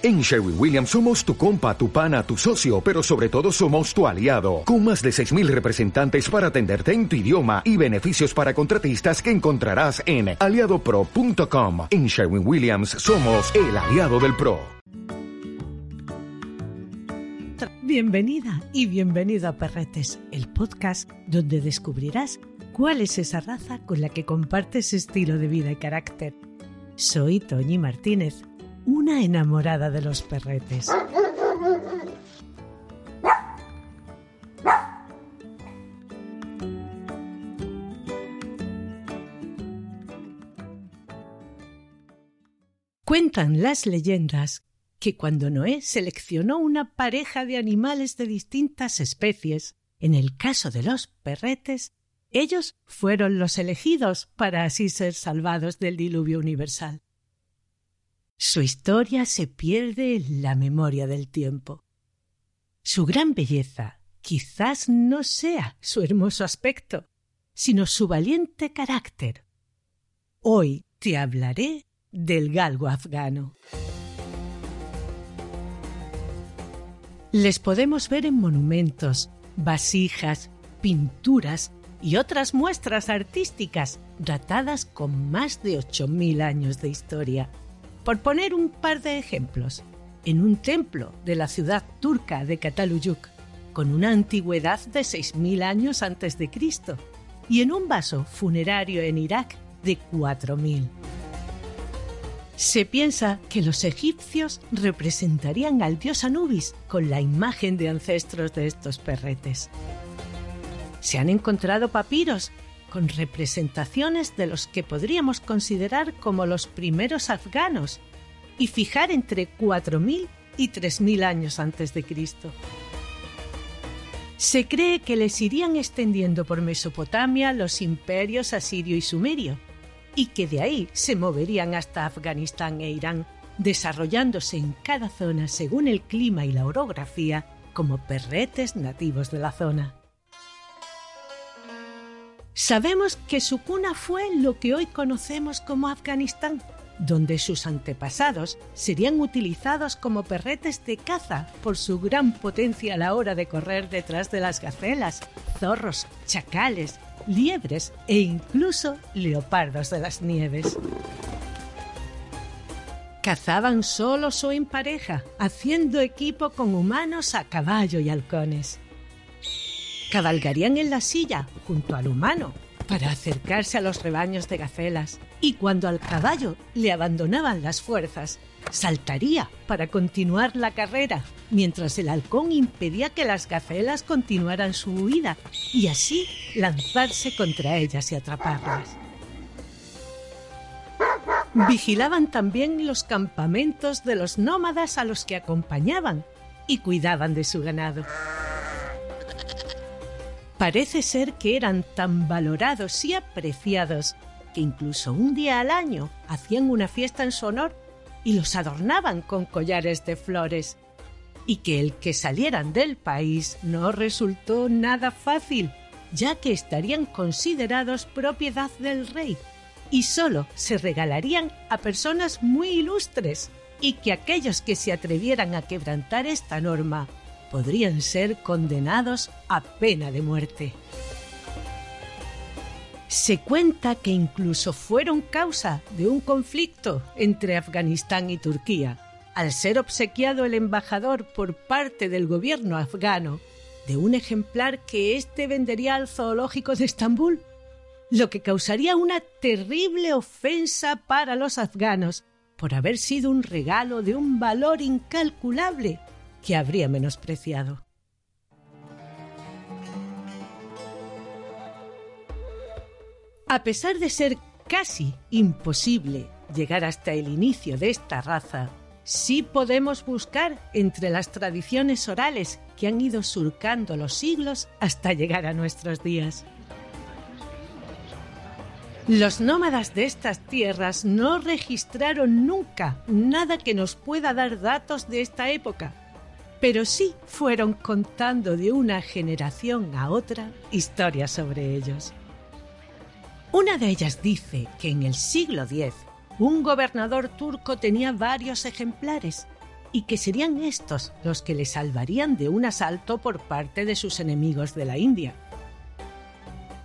En Sherwin Williams somos tu compa, tu pana, tu socio, pero sobre todo somos tu aliado, con más de 6.000 representantes para atenderte en tu idioma y beneficios para contratistas que encontrarás en aliadopro.com. En Sherwin Williams somos el aliado del PRO. Bienvenida y bienvenido a Perretes, el podcast donde descubrirás cuál es esa raza con la que compartes estilo de vida y carácter. Soy Toñi Martínez una enamorada de los perretes. Cuentan las leyendas que cuando Noé seleccionó una pareja de animales de distintas especies, en el caso de los perretes, ellos fueron los elegidos para así ser salvados del diluvio universal. Su historia se pierde en la memoria del tiempo. Su gran belleza quizás no sea su hermoso aspecto, sino su valiente carácter. Hoy te hablaré del galgo afgano. Les podemos ver en monumentos, vasijas, pinturas y otras muestras artísticas datadas con más de ocho mil años de historia. Por poner un par de ejemplos, en un templo de la ciudad turca de Cataluyuk, con una antigüedad de 6.000 años antes de Cristo, y en un vaso funerario en Irak de 4.000. Se piensa que los egipcios representarían al dios Anubis con la imagen de ancestros de estos perretes. Se han encontrado papiros con representaciones de los que podríamos considerar como los primeros afganos y fijar entre 4.000 y 3.000 años antes de Cristo. Se cree que les irían extendiendo por Mesopotamia los imperios asirio y sumerio, y que de ahí se moverían hasta Afganistán e Irán, desarrollándose en cada zona según el clima y la orografía como perretes nativos de la zona. Sabemos que su cuna fue lo que hoy conocemos como Afganistán, donde sus antepasados serían utilizados como perretes de caza por su gran potencia a la hora de correr detrás de las gacelas, zorros, chacales, liebres e incluso leopardos de las nieves. Cazaban solos o en pareja, haciendo equipo con humanos a caballo y halcones cabalgarían en la silla junto al humano para acercarse a los rebaños de gacelas y cuando al caballo le abandonaban las fuerzas, saltaría para continuar la carrera, mientras el halcón impedía que las gacelas continuaran su huida y así lanzarse contra ellas y atraparlas. Vigilaban también los campamentos de los nómadas a los que acompañaban y cuidaban de su ganado. Parece ser que eran tan valorados y apreciados que incluso un día al año hacían una fiesta en su honor y los adornaban con collares de flores, y que el que salieran del país no resultó nada fácil, ya que estarían considerados propiedad del rey y solo se regalarían a personas muy ilustres, y que aquellos que se atrevieran a quebrantar esta norma podrían ser condenados a pena de muerte. Se cuenta que incluso fueron causa de un conflicto entre Afganistán y Turquía, al ser obsequiado el embajador por parte del gobierno afgano de un ejemplar que éste vendería al zoológico de Estambul, lo que causaría una terrible ofensa para los afganos por haber sido un regalo de un valor incalculable que habría menospreciado. A pesar de ser casi imposible llegar hasta el inicio de esta raza, sí podemos buscar entre las tradiciones orales que han ido surcando los siglos hasta llegar a nuestros días. Los nómadas de estas tierras no registraron nunca nada que nos pueda dar datos de esta época, pero sí fueron contando de una generación a otra historias sobre ellos. Una de ellas dice que en el siglo X un gobernador turco tenía varios ejemplares y que serían estos los que le salvarían de un asalto por parte de sus enemigos de la India.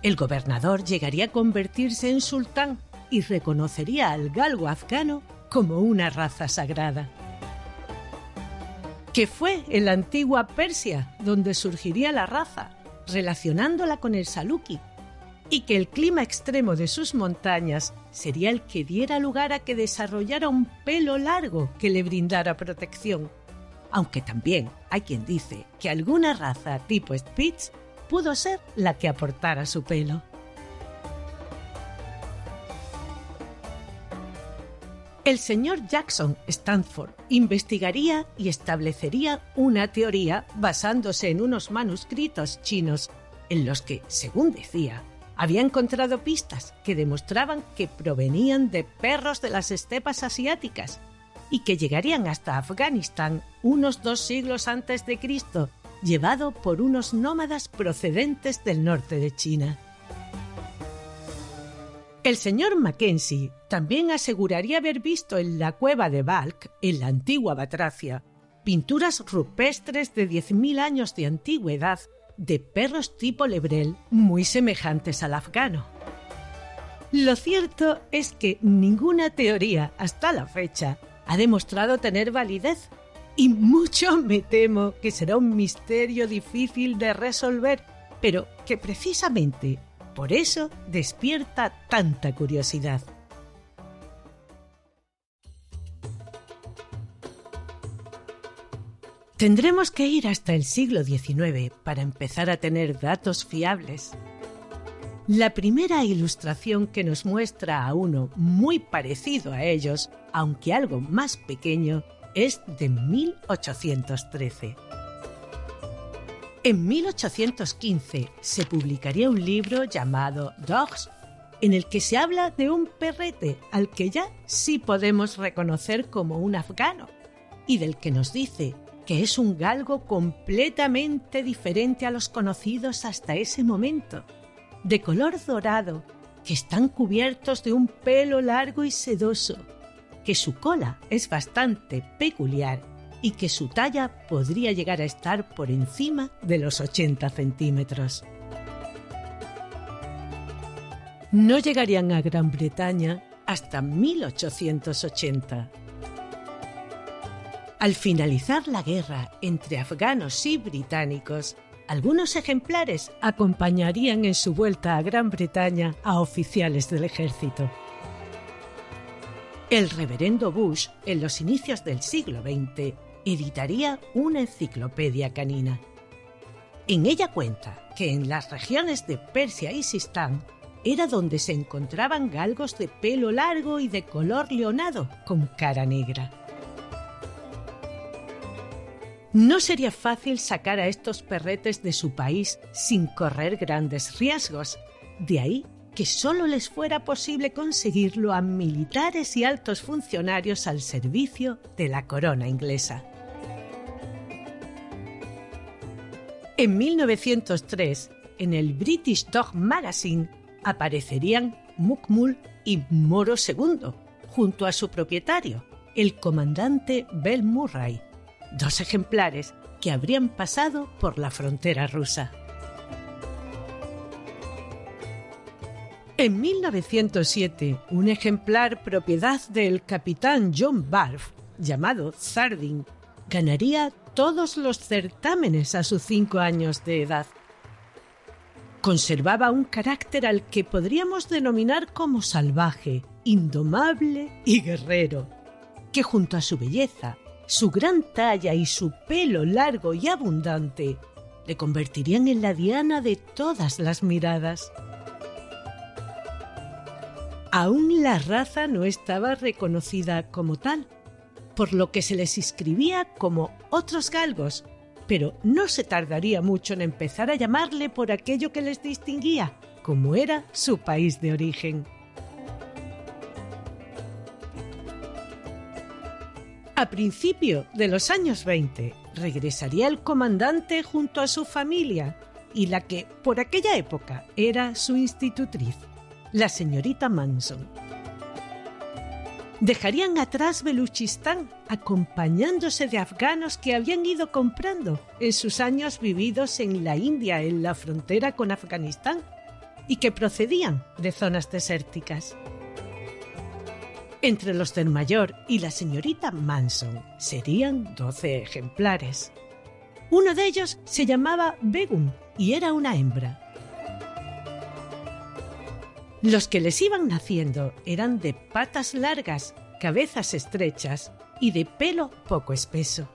El gobernador llegaría a convertirse en sultán y reconocería al galgo afgano como una raza sagrada. Que fue en la antigua Persia donde surgiría la raza, relacionándola con el saluki, y que el clima extremo de sus montañas sería el que diera lugar a que desarrollara un pelo largo que le brindara protección. Aunque también hay quien dice que alguna raza tipo Spitz pudo ser la que aportara su pelo. El señor Jackson Stanford investigaría y establecería una teoría basándose en unos manuscritos chinos en los que, según decía, había encontrado pistas que demostraban que provenían de perros de las estepas asiáticas y que llegarían hasta Afganistán unos dos siglos antes de Cristo, llevado por unos nómadas procedentes del norte de China. El señor Mackenzie también aseguraría haber visto en la cueva de Balk, en la antigua Batracia, pinturas rupestres de 10.000 años de antigüedad de perros tipo lebrel muy semejantes al afgano. Lo cierto es que ninguna teoría hasta la fecha ha demostrado tener validez y mucho me temo que será un misterio difícil de resolver, pero que precisamente por eso despierta tanta curiosidad. Tendremos que ir hasta el siglo XIX para empezar a tener datos fiables. La primera ilustración que nos muestra a uno muy parecido a ellos, aunque algo más pequeño, es de 1813. En 1815 se publicaría un libro llamado Dogs, en el que se habla de un perrete al que ya sí podemos reconocer como un afgano, y del que nos dice que es un galgo completamente diferente a los conocidos hasta ese momento, de color dorado, que están cubiertos de un pelo largo y sedoso, que su cola es bastante peculiar y que su talla podría llegar a estar por encima de los 80 centímetros. No llegarían a Gran Bretaña hasta 1880 al finalizar la guerra entre afganos y británicos, algunos ejemplares acompañarían en su vuelta a Gran Bretaña a oficiales del ejército. El reverendo Bush, en los inicios del siglo XX, editaría una enciclopedia canina. En ella cuenta que en las regiones de Persia y Sistán era donde se encontraban galgos de pelo largo y de color leonado con cara negra. No sería fácil sacar a estos perretes de su país sin correr grandes riesgos. De ahí que solo les fuera posible conseguirlo a militares y altos funcionarios al servicio de la corona inglesa. En 1903, en el British Dog Magazine, aparecerían Mukmul y Moro II, junto a su propietario, el comandante Bell Murray, dos ejemplares que habrían pasado por la frontera rusa. En 1907, un ejemplar propiedad del capitán John Barf, llamado Zardin, ganaría todos los certámenes a sus cinco años de edad. Conservaba un carácter al que podríamos denominar como salvaje, indomable y guerrero, que junto a su belleza, su gran talla y su pelo largo y abundante le convertirían en la diana de todas las miradas. Aún la raza no estaba reconocida como tal, por lo que se les inscribía como otros galgos, pero no se tardaría mucho en empezar a llamarle por aquello que les distinguía, como era su país de origen. A principio de los años 20 regresaría el comandante junto a su familia y la que por aquella época era su institutriz, la señorita Manson. Dejarían atrás Beluchistán acompañándose de afganos que habían ido comprando en sus años vividos en la India, en la frontera con Afganistán, y que procedían de zonas desérticas. Entre los del mayor y la señorita Manson serían 12 ejemplares. Uno de ellos se llamaba Begum y era una hembra. Los que les iban naciendo eran de patas largas, cabezas estrechas y de pelo poco espeso.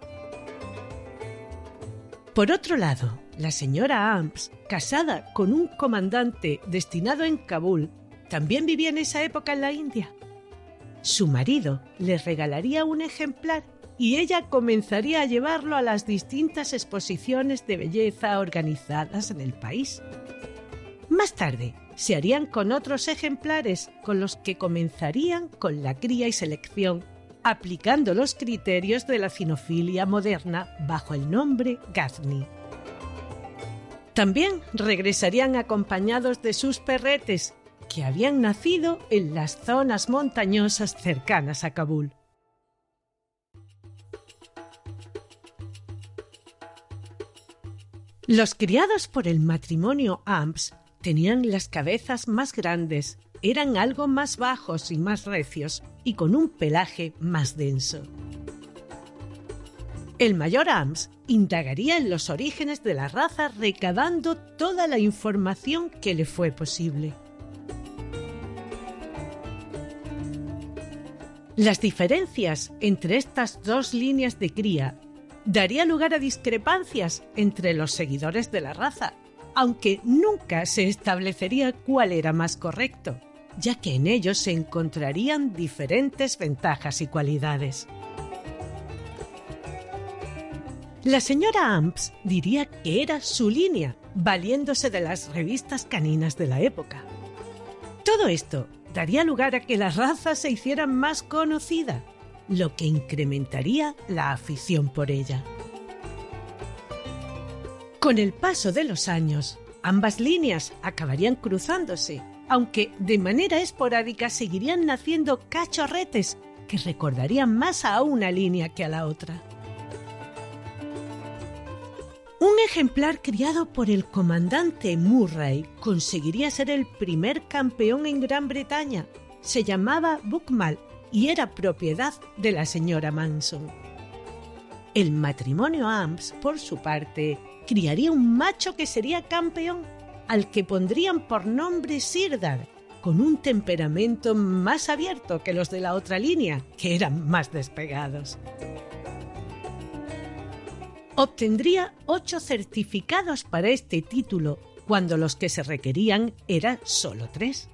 Por otro lado, la señora Amps, casada con un comandante destinado en Kabul, también vivía en esa época en la India. Su marido le regalaría un ejemplar y ella comenzaría a llevarlo a las distintas exposiciones de belleza organizadas en el país. Más tarde, se harían con otros ejemplares con los que comenzarían con la cría y selección, aplicando los criterios de la cinofilia moderna bajo el nombre Gazni. También regresarían acompañados de sus perretes, que habían nacido en las zonas montañosas cercanas a Kabul. Los criados por el matrimonio Amps tenían las cabezas más grandes, eran algo más bajos y más recios y con un pelaje más denso. El mayor Amps indagaría en los orígenes de la raza recabando toda la información que le fue posible. Las diferencias entre estas dos líneas de cría daría lugar a discrepancias entre los seguidores de la raza, aunque nunca se establecería cuál era más correcto, ya que en ellos se encontrarían diferentes ventajas y cualidades. La señora Amps diría que era su línea, valiéndose de las revistas caninas de la época. Todo esto daría lugar a que la raza se hiciera más conocida, lo que incrementaría la afición por ella. Con el paso de los años, ambas líneas acabarían cruzándose, aunque de manera esporádica seguirían naciendo cachorretes que recordarían más a una línea que a la otra. Un ejemplar criado por el comandante Murray conseguiría ser el primer campeón en Gran Bretaña. Se llamaba Buckmal y era propiedad de la señora Manson. El matrimonio Amps, por su parte, criaría un macho que sería campeón, al que pondrían por nombre Sirdar, con un temperamento más abierto que los de la otra línea, que eran más despegados obtendría ocho certificados para este título, cuando los que se requerían eran solo tres.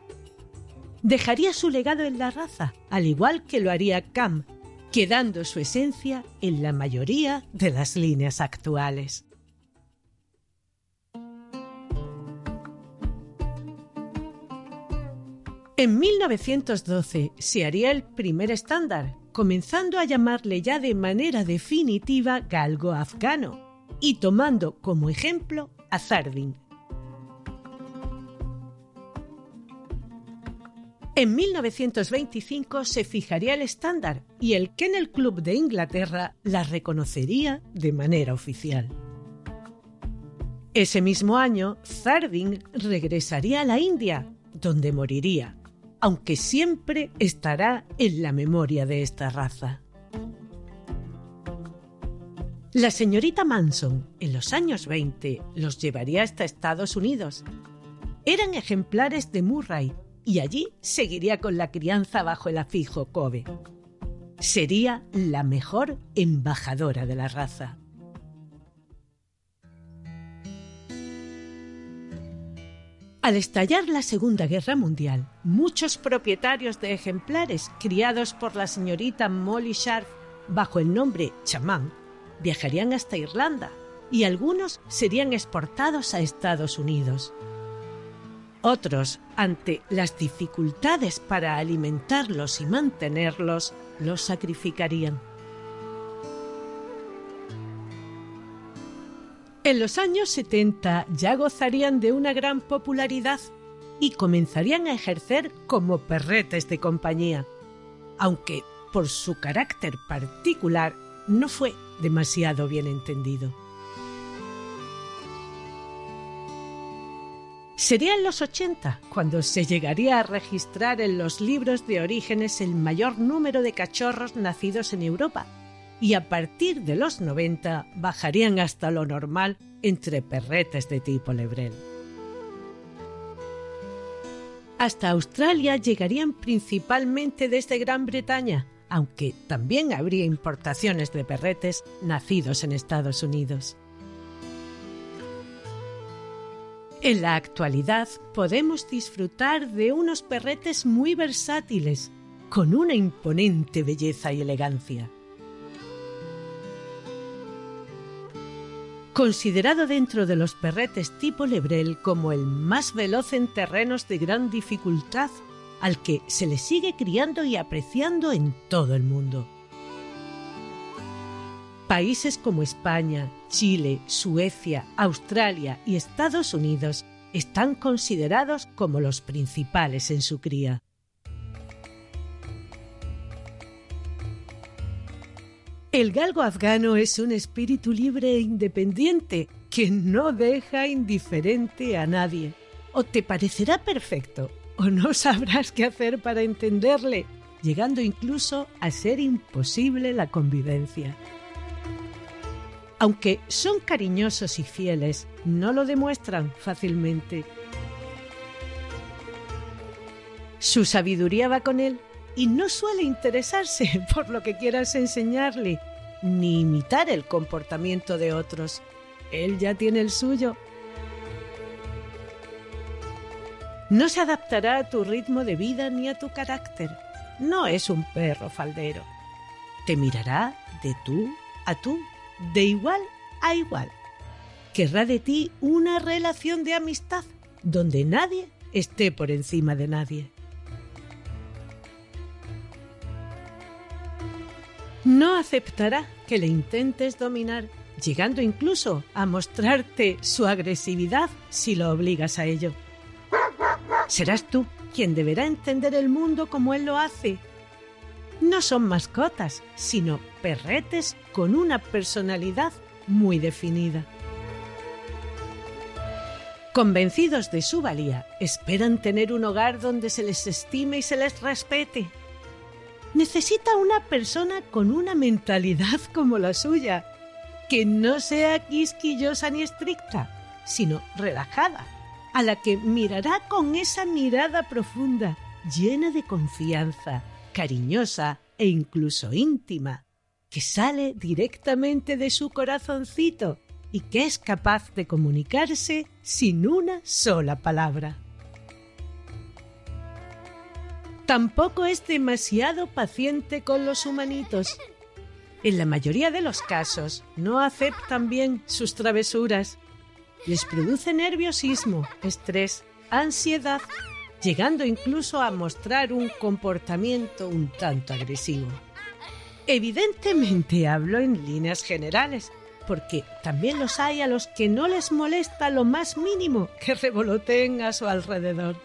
Dejaría su legado en la raza, al igual que lo haría Cam, quedando su esencia en la mayoría de las líneas actuales. En 1912 se haría el primer estándar, comenzando a llamarle ya de manera definitiva galgo afgano y tomando como ejemplo a Zardin. En 1925 se fijaría el estándar y el Kennel Club de Inglaterra la reconocería de manera oficial. Ese mismo año, Zardin regresaría a la India, donde moriría aunque siempre estará en la memoria de esta raza. La señorita Manson, en los años 20, los llevaría hasta Estados Unidos. Eran ejemplares de Murray y allí seguiría con la crianza bajo el afijo Kobe. Sería la mejor embajadora de la raza. Al estallar la Segunda Guerra Mundial, muchos propietarios de ejemplares criados por la señorita Molly Sharp bajo el nombre chamán viajarían hasta Irlanda y algunos serían exportados a Estados Unidos. Otros, ante las dificultades para alimentarlos y mantenerlos, los sacrificarían. En los años 70 ya gozarían de una gran popularidad y comenzarían a ejercer como perretes de compañía. aunque por su carácter particular no fue demasiado bien entendido. Sería en los 80 cuando se llegaría a registrar en los libros de orígenes el mayor número de cachorros nacidos en Europa, y a partir de los 90 bajarían hasta lo normal entre perretes de tipo lebrel. Hasta Australia llegarían principalmente desde Gran Bretaña, aunque también habría importaciones de perretes nacidos en Estados Unidos. En la actualidad podemos disfrutar de unos perretes muy versátiles, con una imponente belleza y elegancia. Considerado dentro de los perretes tipo Lebrel como el más veloz en terrenos de gran dificultad, al que se le sigue criando y apreciando en todo el mundo. Países como España, Chile, Suecia, Australia y Estados Unidos están considerados como los principales en su cría. El galgo afgano es un espíritu libre e independiente que no deja indiferente a nadie. O te parecerá perfecto o no sabrás qué hacer para entenderle, llegando incluso a ser imposible la convivencia. Aunque son cariñosos y fieles, no lo demuestran fácilmente. Su sabiduría va con él y no suele interesarse por lo que quieras enseñarle, ni imitar el comportamiento de otros. Él ya tiene el suyo. No se adaptará a tu ritmo de vida ni a tu carácter. No es un perro faldero. Te mirará de tú a tú de igual a igual. Querrá de ti una relación de amistad donde nadie esté por encima de nadie. No aceptará que le intentes dominar, llegando incluso a mostrarte su agresividad si lo obligas a ello. Serás tú quien deberá entender el mundo como él lo hace no son mascotas, sino perretes con una personalidad muy definida. Convencidos de su valía, esperan tener un hogar donde se les estime y se les respete. Necesita una persona con una mentalidad como la suya, que no sea quisquillosa ni estricta, sino relajada, a la que mirará con esa mirada profunda, llena de confianza, cariñosa e incluso íntima, que sale directamente de su corazoncito y que es capaz de comunicarse sin una sola palabra. Tampoco es demasiado paciente con los humanitos. En la mayoría de los casos no aceptan bien sus travesuras. Les produce nerviosismo, estrés, ansiedad llegando incluso a mostrar un comportamiento un tanto agresivo. Evidentemente hablo en líneas generales, porque también los hay a los que no les molesta lo más mínimo que revoloteen a su alrededor.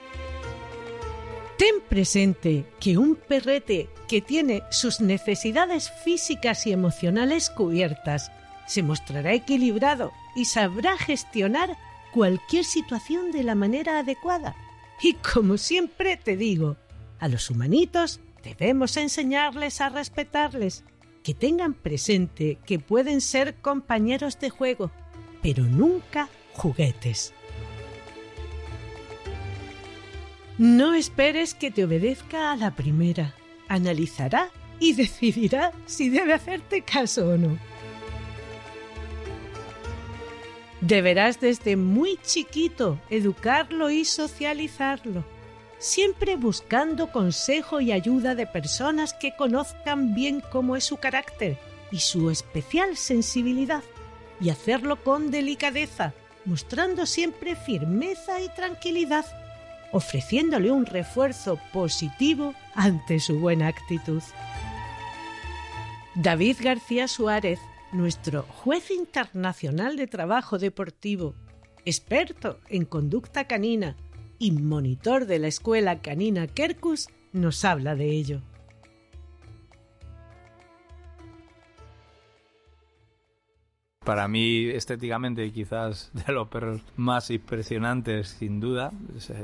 Ten presente que un perrete que tiene sus necesidades físicas y emocionales cubiertas se mostrará equilibrado y sabrá gestionar cualquier situación de la manera adecuada y como siempre te digo, a los humanitos debemos enseñarles a respetarles, que tengan presente que pueden ser compañeros de juego, pero nunca juguetes. No esperes que te obedezca a la primera. Analizará y decidirá si debe hacerte caso o no. Deberás desde muy chiquito educarlo y socializarlo, siempre buscando consejo y ayuda de personas que conozcan bien cómo es su carácter y su especial sensibilidad, y hacerlo con delicadeza, mostrando siempre firmeza y tranquilidad, ofreciéndole un refuerzo positivo ante su buena actitud. David García Suárez nuestro juez internacional de trabajo deportivo, experto en conducta canina y monitor de la escuela canina Kerkus, nos habla de ello. Para mí, estéticamente, quizás de los perros más impresionantes, sin duda.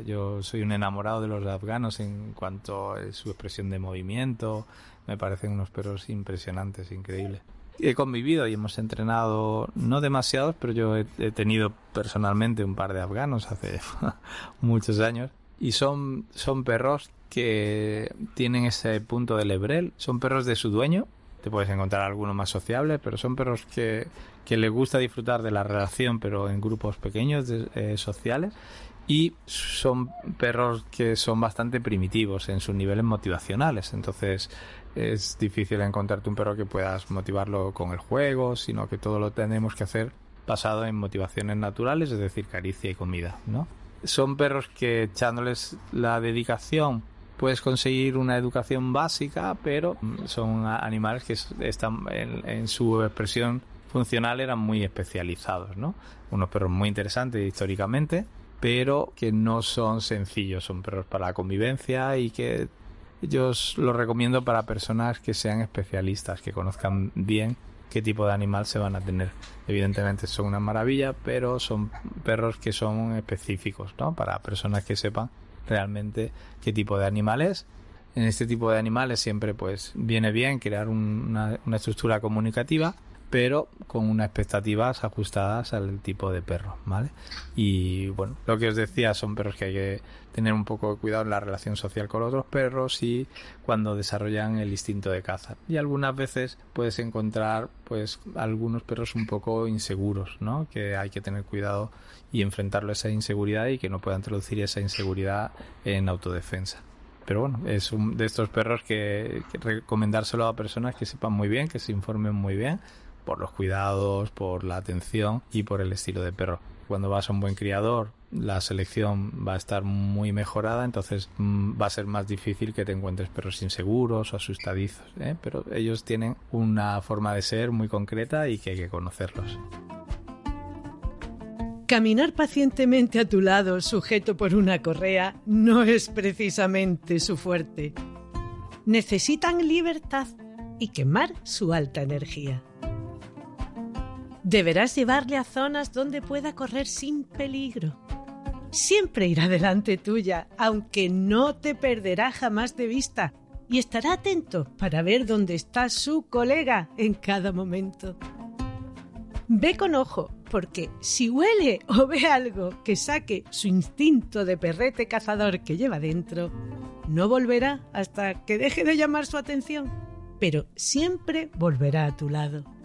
Yo soy un enamorado de los afganos en cuanto a su expresión de movimiento. Me parecen unos perros impresionantes, increíbles. He convivido y hemos entrenado, no demasiados, pero yo he, tenido personalmente un par de afganos hace muchos años. Y son, son perros que tienen ese punto de lebrel. Son perros de su dueño, te puedes encontrar algunos más sociables, pero son perros que, que les gusta disfrutar de la relación, pero en grupos pequeños eh, sociales. Y son perros que son bastante primitivos en sus niveles motivacionales. Entonces es difícil encontrarte un perro que puedas motivarlo con el juego, sino que todo lo tenemos que hacer basado en motivaciones naturales, es decir, caricia y comida, ¿no? Son perros que echándoles la dedicación puedes conseguir una educación básica, pero son animales que están en, su expresión funcional eran muy especializados, ¿no? Unos perros muy interesantes históricamente, pero que no son sencillos, son perros para la convivencia y que yo los recomiendo para personas que sean especialistas, que conozcan bien qué tipo de animal se van a tener. Evidentemente son una maravilla, pero son perros que son específicos, ¿no? Para personas que sepan realmente qué tipo de animal es. En este tipo de animales siempre pues viene bien crear una, estructura comunicativa pero con unas expectativas ajustadas al tipo de perro, ¿vale? Y bueno, lo que os decía son perros que hay que tener un poco de cuidado en la relación social con otros perros y cuando desarrollan el instinto de caza. Y algunas veces puedes encontrar pues algunos perros un poco inseguros, ¿no? Que hay que tener cuidado y enfrentarlo a esa inseguridad y que no puedan introducir esa inseguridad en autodefensa. Pero bueno, es un de estos perros que, que recomendárselo a personas que sepan muy bien, que se informen muy bien por los cuidados, por la atención y por el estilo de perro. Cuando vas a un buen criador, la selección va a estar muy mejorada, entonces mm, va a ser más difícil que te encuentres perros inseguros o asustadizos. ¿eh? Pero ellos tienen una forma de ser muy concreta y que hay que conocerlos. Caminar pacientemente a tu lado, sujeto por una correa, no es precisamente su fuerte. Necesitan libertad y quemar su alta energía. Deberás llevarle a zonas donde pueda correr sin peligro. Siempre irá delante tuya, aunque no te perderá jamás de vista, y estará atento para ver dónde está su colega en cada momento. Ve con ojo, porque si huele o ve algo que saque su instinto de perrete cazador que lleva dentro, no volverá hasta que deje de llamar su atención, pero siempre volverá a tu lado.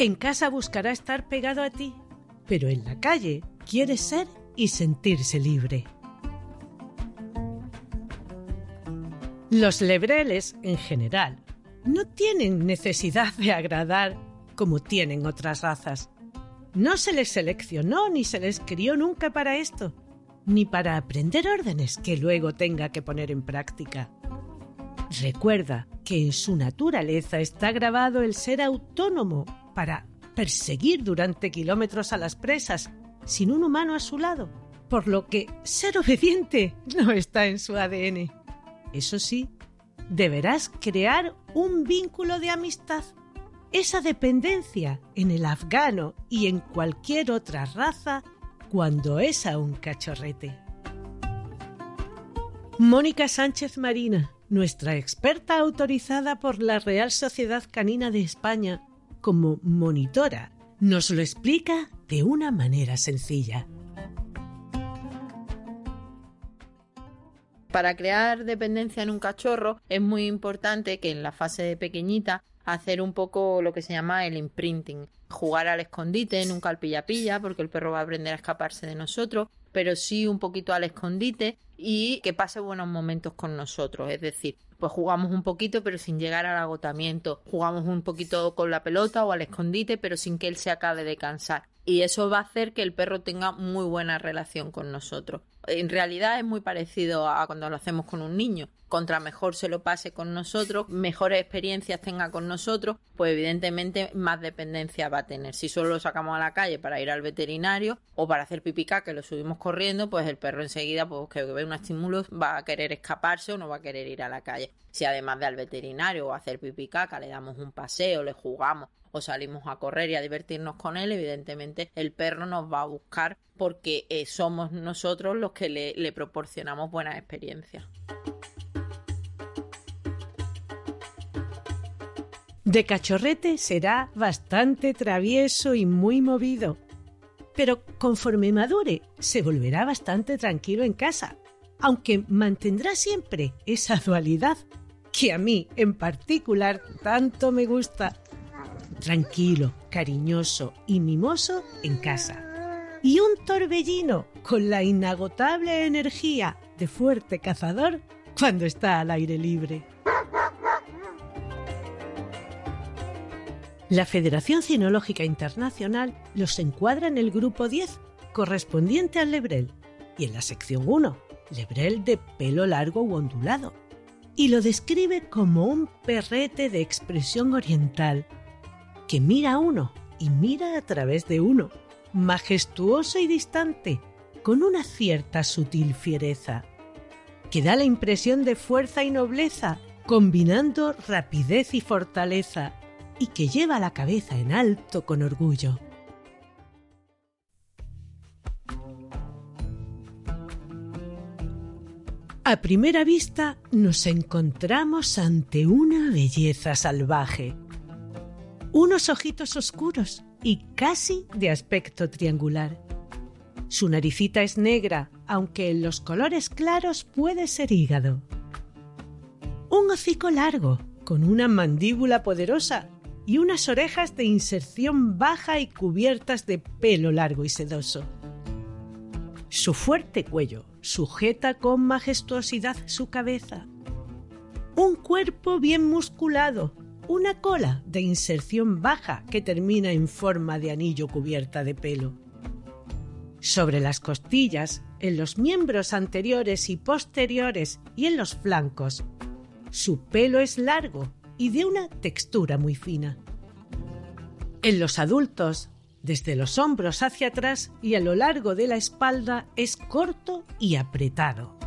En casa buscará estar pegado a ti, pero en la calle quiere ser y sentirse libre. Los lebreles, en general, no tienen necesidad de agradar como tienen otras razas. No se les seleccionó ni se les crió nunca para esto, ni para aprender órdenes que luego tenga que poner en práctica. Recuerda que en su naturaleza está grabado el ser autónomo para perseguir durante kilómetros a las presas sin un humano a su lado, por lo que ser obediente no está en su ADN. Eso sí, deberás crear un vínculo de amistad esa dependencia en el afgano y en cualquier otra raza cuando es a un cachorrete. Mónica Sánchez Marina, nuestra experta autorizada por la Real Sociedad Canina de España como monitora, nos lo explica de una manera sencilla. Para crear dependencia en un cachorro es muy importante que en la fase de pequeñita hacer un poco lo que se llama el imprinting. Jugar al escondite, nunca al pilla-pilla, porque el perro va a aprender a escaparse de nosotros, pero sí un poquito al escondite y que pase buenos momentos con nosotros. Es decir, pues jugamos un poquito pero sin llegar al agotamiento. Jugamos un poquito con la pelota o al escondite pero sin que él se acabe de cansar. Y eso va a hacer que el perro tenga muy buena relación con nosotros. En realidad es muy parecido a cuando lo hacemos con un niño. Contra mejor se lo pase con nosotros, mejores experiencias tenga con nosotros, pues evidentemente más dependencia va a tener. Si solo lo sacamos a la calle para ir al veterinario o para hacer pipicá que lo subimos corriendo, pues el perro enseguida, pues que ve un estímulo, va a querer escaparse o no va a querer ir a la calle. Si además de al veterinario o hacer pipicaca le damos un paseo, le jugamos o salimos a correr y a divertirnos con él, evidentemente el perro nos va a buscar porque eh, somos nosotros los que le, le proporcionamos buenas experiencias. De cachorrete será bastante travieso y muy movido, pero conforme madure se volverá bastante tranquilo en casa, aunque mantendrá siempre esa dualidad que a mí en particular tanto me gusta tranquilo, cariñoso y mimoso en casa. Y un torbellino con la inagotable energía de fuerte cazador cuando está al aire libre. La Federación Cinológica Internacional los encuadra en el grupo 10, correspondiente al lebrel, y en la sección 1, lebrel de pelo largo u ondulado, y lo describe como un perrete de expresión oriental que mira a uno y mira a través de uno, majestuoso y distante, con una cierta sutil fiereza, que da la impresión de fuerza y nobleza, combinando rapidez y fortaleza, y que lleva la cabeza en alto con orgullo. A primera vista nos encontramos ante una belleza salvaje, unos ojitos oscuros y casi de aspecto triangular. Su naricita es negra, aunque en los colores claros puede ser hígado. Un hocico largo, con una mandíbula poderosa y unas orejas de inserción baja y cubiertas de pelo largo y sedoso. Su fuerte cuello sujeta con majestuosidad su cabeza. Un cuerpo bien musculado una cola de inserción baja que termina en forma de anillo cubierta de pelo. Sobre las costillas, en los miembros anteriores y posteriores y en los flancos, su pelo es largo y de una textura muy fina. En los adultos, desde los hombros hacia atrás y a lo largo de la espalda es corto y apretado.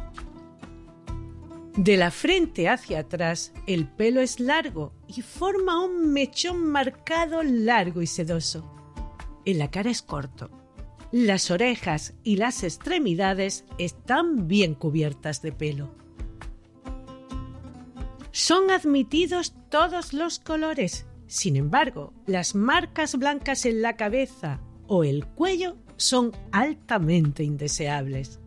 De la frente hacia atrás, el pelo es largo y forma un mechón marcado largo y sedoso. En la cara es corto. Las orejas y las extremidades están bien cubiertas de pelo. Son admitidos todos los colores. Sin embargo, las marcas blancas en la cabeza o el cuello son altamente indeseables.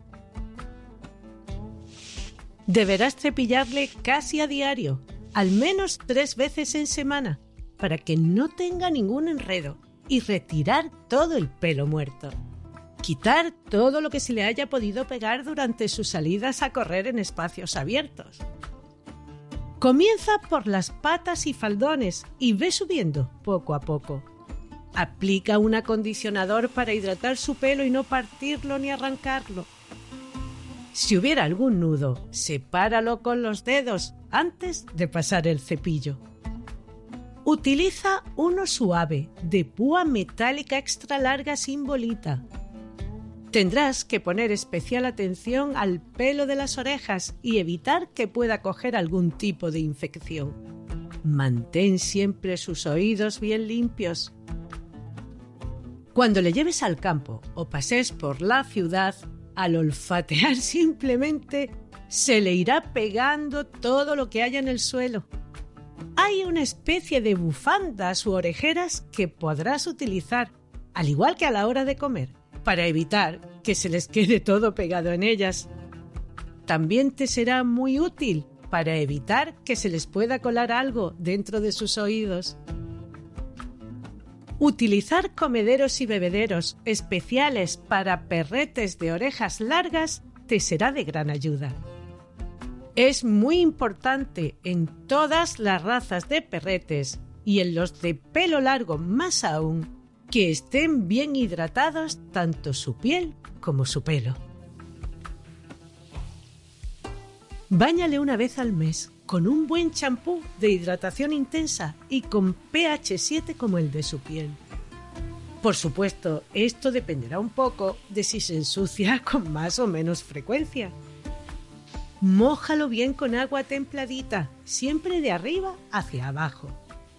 Deberás cepillarle casi a diario, al menos tres veces en semana, para que no tenga ningún enredo y retirar todo el pelo muerto. Quitar todo lo que se le haya podido pegar durante sus salidas a correr en espacios abiertos. Comienza por las patas y faldones y ve subiendo poco a poco. Aplica un acondicionador para hidratar su pelo y no partirlo ni arrancarlo si hubiera algún nudo, sepáralo con los dedos antes de pasar el cepillo. Utiliza uno suave, de púa metálica extra larga sin bolita. Tendrás que poner especial atención al pelo de las orejas y evitar que pueda coger algún tipo de infección. Mantén siempre sus oídos bien limpios. Cuando le lleves al campo o pases por la ciudad, al olfatear simplemente se le irá pegando todo lo que haya en el suelo. Hay una especie de bufandas u orejeras que podrás utilizar, al igual que a la hora de comer, para evitar que se les quede todo pegado en ellas. También te será muy útil para evitar que se les pueda colar algo dentro de sus oídos. Utilizar comederos y bebederos especiales para perretes de orejas largas te será de gran ayuda. Es muy importante en todas las razas de perretes y en los de pelo largo más aún que estén bien hidratados tanto su piel como su pelo. Báñale una vez al mes con un buen champú de hidratación intensa y con pH 7 como el de su piel. Por supuesto, esto dependerá un poco de si se ensucia con más o menos frecuencia. Mójalo bien con agua templadita, siempre de arriba hacia abajo.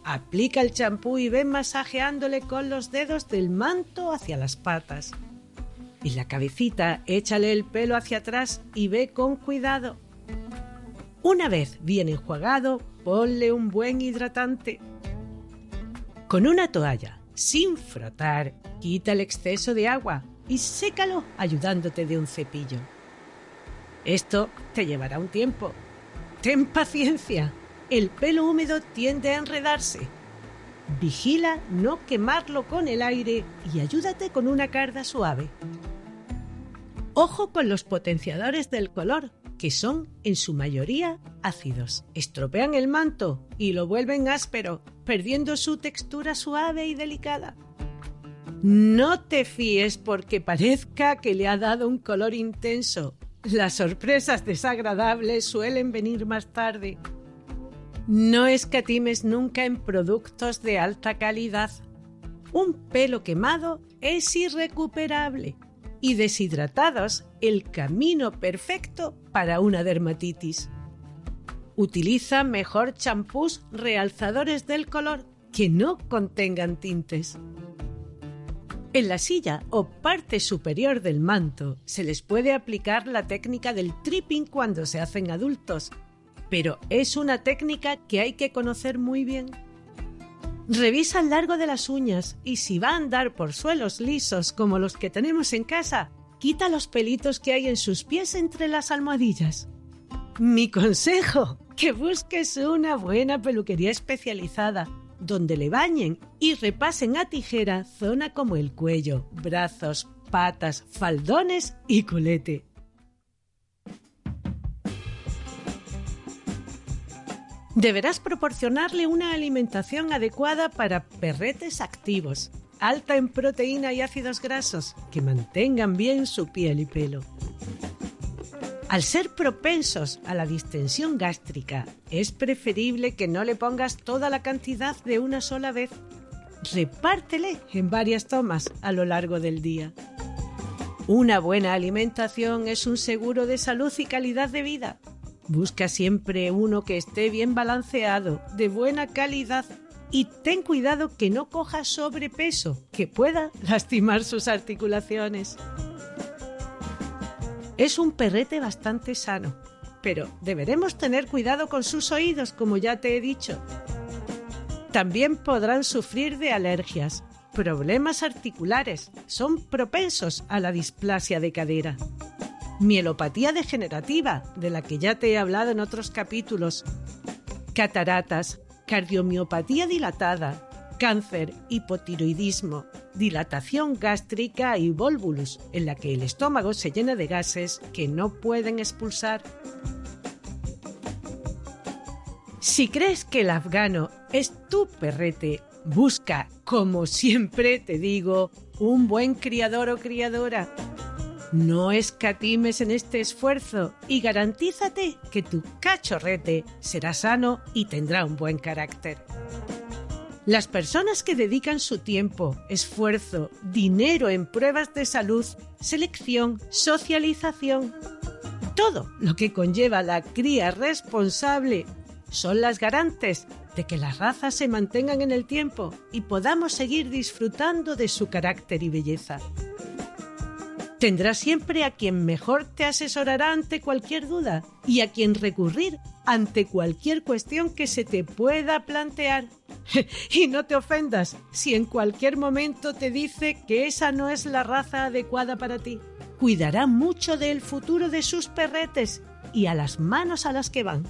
Aplica el champú y ven masajeándole con los dedos del manto hacia las patas. En la cabecita échale el pelo hacia atrás y ve con cuidado una vez bien enjuagado, ponle un buen hidratante. Con una toalla, sin frotar, quita el exceso de agua y sécalo ayudándote de un cepillo. Esto te llevará un tiempo. Ten paciencia. El pelo húmedo tiende a enredarse. Vigila no quemarlo con el aire y ayúdate con una carda suave. Ojo con los potenciadores del color, que son en su mayoría ácidos. Estropean el manto y lo vuelven áspero, perdiendo su textura suave y delicada. No te fíes porque parezca que le ha dado un color intenso. Las sorpresas desagradables suelen venir más tarde. No escatimes nunca en productos de alta calidad. Un pelo quemado es irrecuperable y deshidratados el camino perfecto para una dermatitis. Utiliza mejor champús realzadores del color que no contengan tintes. En la silla o parte superior del manto se les puede aplicar la técnica del tripping cuando se hacen adultos, pero es una técnica que hay que conocer muy bien. Revisa el largo de las uñas y si va a andar por suelos lisos como los que tenemos en casa, quita los pelitos que hay en sus pies entre las almohadillas. Mi consejo, que busques una buena peluquería especializada, donde le bañen y repasen a tijera zona como el cuello, brazos, patas, faldones y culete. Deberás proporcionarle una alimentación adecuada para perretes activos, alta en proteína y ácidos grasos, que mantengan bien su piel y pelo. Al ser propensos a la distensión gástrica, es preferible que no le pongas toda la cantidad de una sola vez. Repártele en varias tomas a lo largo del día. Una buena alimentación es un seguro de salud y calidad de vida Busca siempre uno que esté bien balanceado, de buena calidad y ten cuidado que no coja sobrepeso, que pueda lastimar sus articulaciones. Es un perrete bastante sano, pero deberemos tener cuidado con sus oídos, como ya te he dicho. También podrán sufrir de alergias, problemas articulares, son propensos a la displasia de cadera mielopatía degenerativa, de la que ya te he hablado en otros capítulos, cataratas, cardiomiopatía dilatada, cáncer, hipotiroidismo, dilatación gástrica y volvulus, en la que el estómago se llena de gases que no pueden expulsar. Si crees que el afgano es tu perrete, busca, como siempre te digo, un buen criador o criadora no escatimes en este esfuerzo y garantízate que tu cachorrete será sano y tendrá un buen carácter. Las personas que dedican su tiempo, esfuerzo, dinero en pruebas de salud, selección, socialización, todo lo que conlleva la cría responsable, son las garantes de que las razas se mantengan en el tiempo y podamos seguir disfrutando de su carácter y belleza. Tendrás siempre a quien mejor te asesorará ante cualquier duda y a quien recurrir ante cualquier cuestión que se te pueda plantear. y no te ofendas si en cualquier momento te dice que esa no es la raza adecuada para ti. Cuidará mucho del futuro de sus perretes y a las manos a las que van.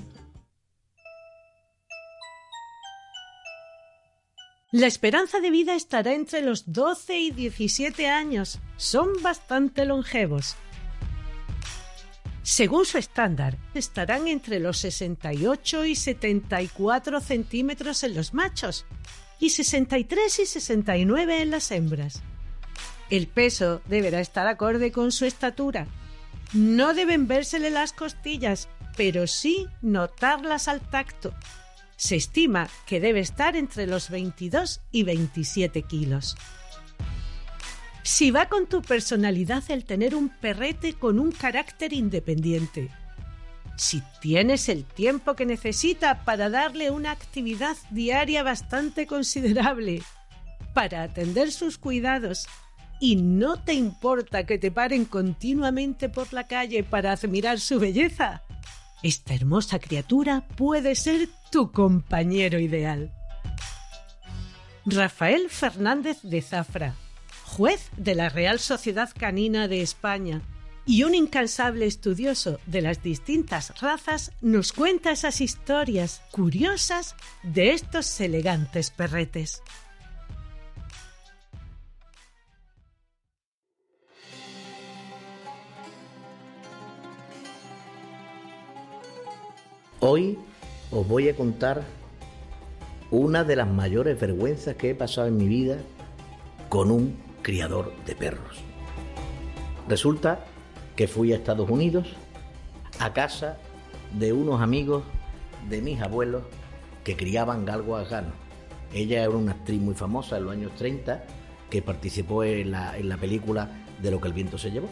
La esperanza de vida estará entre los 12 y 17 años. Son bastante longevos. Según su estándar, estarán entre los 68 y 74 centímetros en los machos y 63 y 69 en las hembras. El peso deberá estar acorde con su estatura. No deben vérsele las costillas pero sí notarlas al tacto. Se estima que debe estar entre los 22 y 27 kilos. Si va con tu personalidad el tener un perrete con un carácter independiente, si tienes el tiempo que necesita para darle una actividad diaria bastante considerable, para atender sus cuidados, y no te importa que te paren continuamente por la calle para admirar su belleza, esta hermosa criatura puede ser tu compañero ideal. Rafael Fernández de Zafra, juez de la Real Sociedad Canina de España y un incansable estudioso de las distintas razas, nos cuenta esas historias curiosas de estos elegantes perretes. Hoy os voy a contar una de las mayores vergüenzas que he pasado en mi vida con un criador de perros. Resulta que fui a Estados Unidos a casa de unos amigos de mis abuelos que criaban galgos afganos. Ella era una actriz muy famosa en los años 30 que participó en la, en la película De lo que el viento se llevó.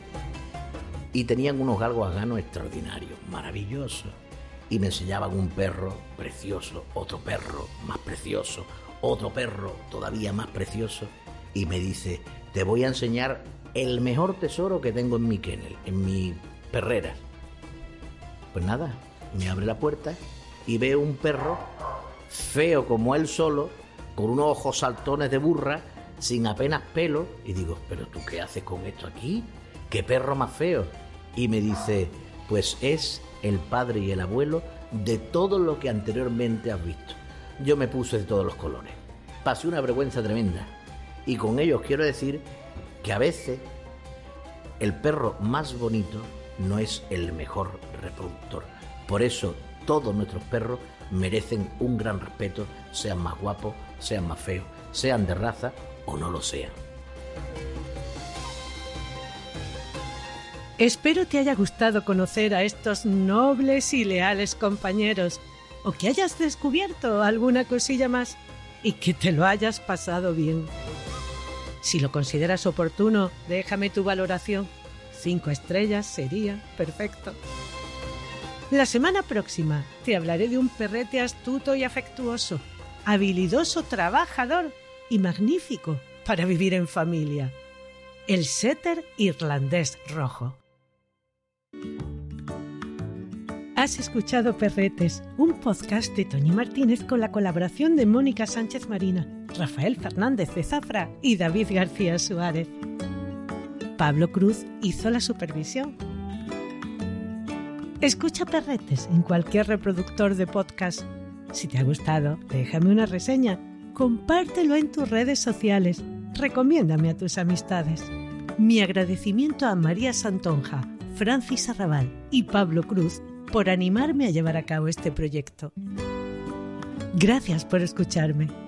Y tenían unos galgos afganos extraordinarios, maravillosos y me enseñaban un perro precioso, otro perro más precioso, otro perro todavía más precioso y me dice, te voy a enseñar el mejor tesoro que tengo en mi kennel, en mi perrera. Pues nada, me abre la puerta y veo un perro feo como él solo, con unos ojos saltones de burra, sin apenas pelo, y digo, pero tú qué haces con esto aquí? ¿Qué perro más feo? Y me dice, pues es el padre y el abuelo de todo lo que anteriormente has visto. Yo me puse de todos los colores. Pasé una vergüenza tremenda. Y con ello quiero decir que a veces el perro más bonito no es el mejor reproductor. Por eso todos nuestros perros merecen un gran respeto, sean más guapos, sean más feos, sean de raza o no lo sean. Espero te haya gustado conocer a estos nobles y leales compañeros, o que hayas descubierto alguna cosilla más y que te lo hayas pasado bien. Si lo consideras oportuno, déjame tu valoración. Cinco estrellas sería perfecto. La semana próxima te hablaré de un perrete astuto y afectuoso, habilidoso trabajador y magnífico para vivir en familia. El setter irlandés rojo. Has escuchado Perretes, un podcast de Toñi Martínez con la colaboración de Mónica Sánchez Marina, Rafael Fernández de Zafra y David García Suárez. Pablo Cruz hizo la supervisión. Escucha Perretes en cualquier reproductor de podcast. Si te ha gustado, déjame una reseña, compártelo en tus redes sociales, recomiéndame a tus amistades. Mi agradecimiento a María Santonja, Francis Arrabal y Pablo Cruz por animarme a llevar a cabo este proyecto. Gracias por escucharme.